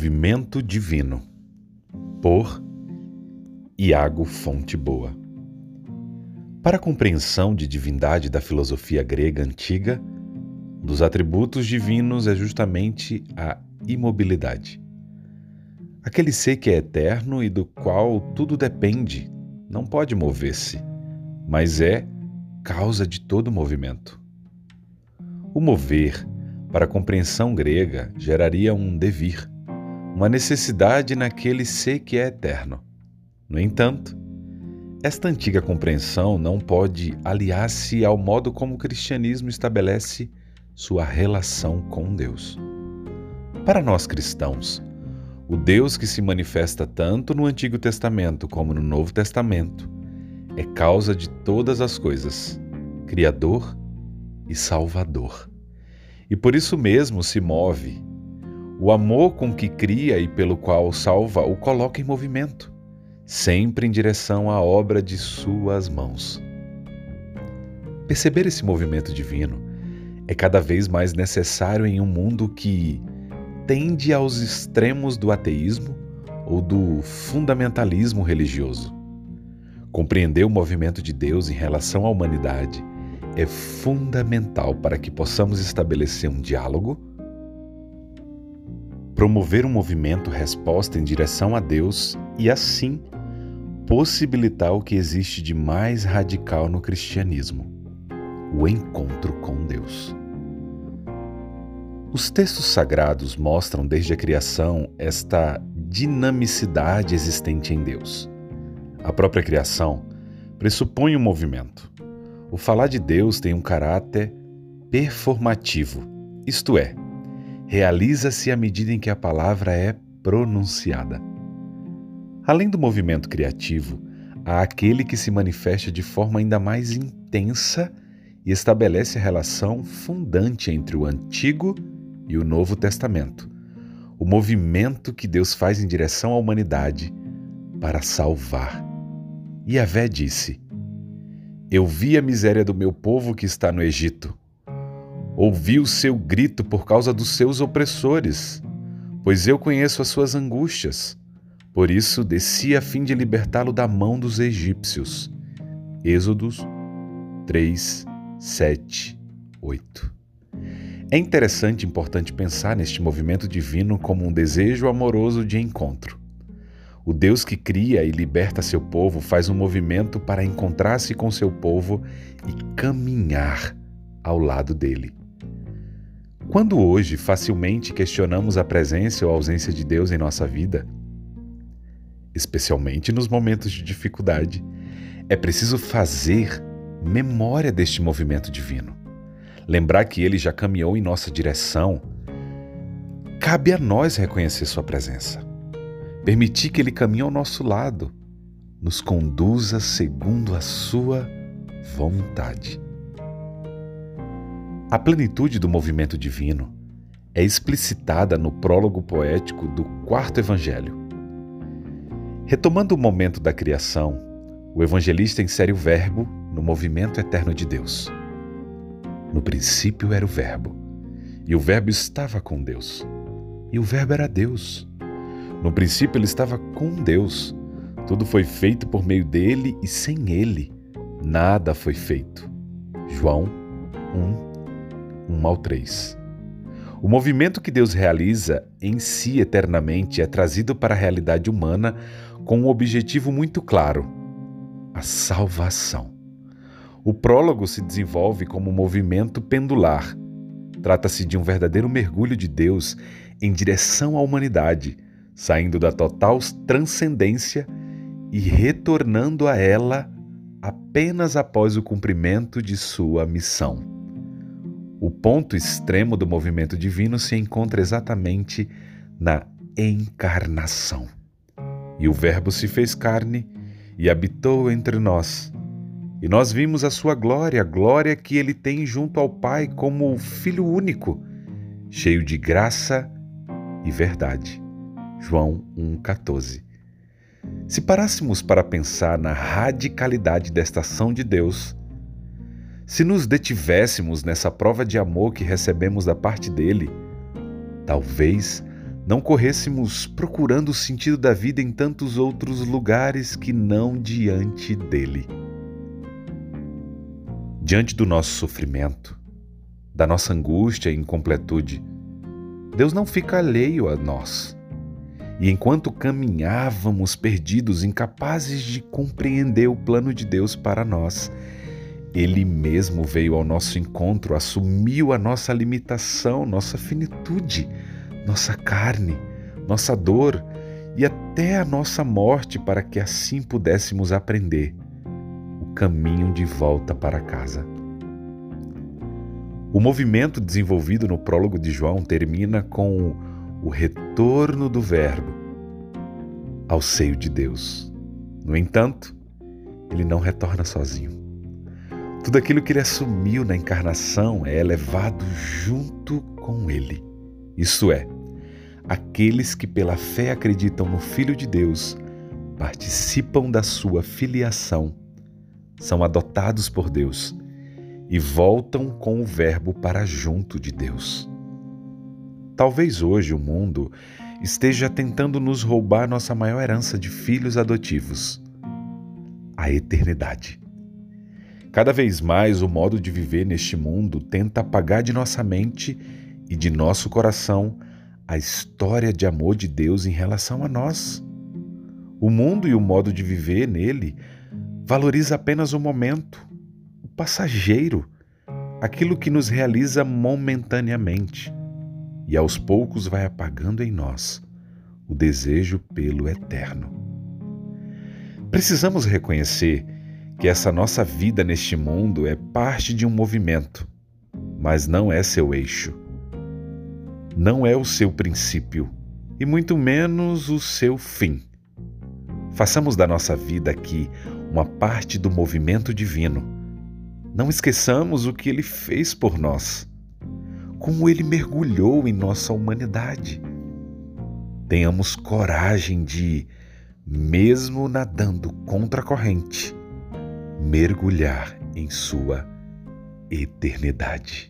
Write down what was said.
Movimento Divino, por Iago Fonte Boa. Para a compreensão de divindade da filosofia grega antiga, um dos atributos divinos é justamente a imobilidade. Aquele ser que é eterno e do qual tudo depende, não pode mover-se, mas é causa de todo movimento. O mover, para a compreensão grega, geraria um devir, uma necessidade naquele ser que é eterno. No entanto, esta antiga compreensão não pode aliar-se ao modo como o cristianismo estabelece sua relação com Deus. Para nós cristãos, o Deus que se manifesta tanto no Antigo Testamento como no Novo Testamento é causa de todas as coisas, Criador e Salvador. E por isso mesmo se move o amor com que cria e pelo qual salva o coloca em movimento, sempre em direção à obra de suas mãos. Perceber esse movimento divino é cada vez mais necessário em um mundo que tende aos extremos do ateísmo ou do fundamentalismo religioso. Compreender o movimento de Deus em relação à humanidade é fundamental para que possamos estabelecer um diálogo promover um movimento resposta em direção a Deus e, assim, possibilitar o que existe de mais radical no cristianismo: o encontro com Deus. Os textos sagrados mostram desde a criação esta dinamicidade existente em Deus. A própria criação pressupõe um movimento. O falar de Deus tem um caráter performativo, isto é, realiza-se à medida em que a palavra é pronunciada. Além do movimento criativo, há aquele que se manifesta de forma ainda mais intensa e estabelece a relação fundante entre o Antigo e o Novo Testamento, o movimento que Deus faz em direção à humanidade para salvar. E Vé disse: Eu vi a miséria do meu povo que está no Egito Ouvi o seu grito por causa dos seus opressores, pois eu conheço as suas angústias. Por isso desci a fim de libertá-lo da mão dos egípcios. Êxodos 3, 7, 8. É interessante e importante pensar neste movimento divino como um desejo amoroso de encontro. O Deus que cria e liberta seu povo faz um movimento para encontrar-se com seu povo e caminhar ao lado dele. Quando hoje facilmente questionamos a presença ou ausência de Deus em nossa vida, especialmente nos momentos de dificuldade, é preciso fazer memória deste movimento divino. Lembrar que ele já caminhou em nossa direção. Cabe a nós reconhecer sua presença. Permitir que ele caminhe ao nosso lado, nos conduza segundo a sua vontade. A plenitude do movimento divino é explicitada no prólogo poético do quarto evangelho. Retomando o momento da criação, o evangelista insere o Verbo no movimento eterno de Deus. No princípio era o Verbo, e o Verbo estava com Deus, e o Verbo era Deus. No princípio ele estava com Deus. Tudo foi feito por meio dele e sem ele nada foi feito. João 1, 1 ao 3. O movimento que Deus realiza em si eternamente é trazido para a realidade humana com um objetivo muito claro: a salvação. O prólogo se desenvolve como um movimento pendular. Trata-se de um verdadeiro mergulho de Deus em direção à humanidade, saindo da total transcendência e retornando a ela apenas após o cumprimento de sua missão. O ponto extremo do movimento divino se encontra exatamente na encarnação. E o Verbo se fez carne e habitou entre nós. E nós vimos a sua glória, a glória que ele tem junto ao Pai como o Filho único, cheio de graça e verdade. João 1,14. Se parássemos para pensar na radicalidade desta ação de Deus, se nos detivéssemos nessa prova de amor que recebemos da parte dele, talvez não corrêssemos procurando o sentido da vida em tantos outros lugares que não diante dele. Diante do nosso sofrimento, da nossa angústia e incompletude, Deus não fica alheio a nós. E enquanto caminhávamos perdidos, incapazes de compreender o plano de Deus para nós, Ele mesmo veio ao nosso encontro, assumiu a nossa limitação, nossa finitude, nossa carne, nossa dor e até a nossa morte para que assim pudéssemos aprender o caminho de volta para casa. O movimento desenvolvido no prólogo de João termina com o retorno do Verbo ao seio de Deus. No entanto, ele não retorna sozinho. Tudo aquilo que ele assumiu na encarnação é elevado junto com ele. Isso é, aqueles que pela fé acreditam no Filho de Deus participam da sua filiação, são adotados por Deus e voltam com o Verbo para junto de Deus. Talvez hoje o mundo esteja tentando nos roubar nossa maior herança de filhos adotivos a eternidade. Cada vez mais o modo de viver neste mundo tenta apagar de nossa mente e de nosso coração a história de amor de Deus em relação a nós. O mundo e o modo de viver nele valoriza apenas o momento, passageiro, aquilo que nos realiza momentaneamente e aos poucos vai apagando em nós o desejo pelo eterno. Precisamos reconhecer que essa nossa vida neste mundo é parte de um movimento, mas não é seu eixo. Não é o seu princípio e muito menos o seu fim. Façamos da nossa vida aqui uma parte do movimento divino não esqueçamos o que ele fez por nós, como ele mergulhou em nossa humanidade. Tenhamos coragem de, mesmo nadando contra a corrente, mergulhar em sua eternidade.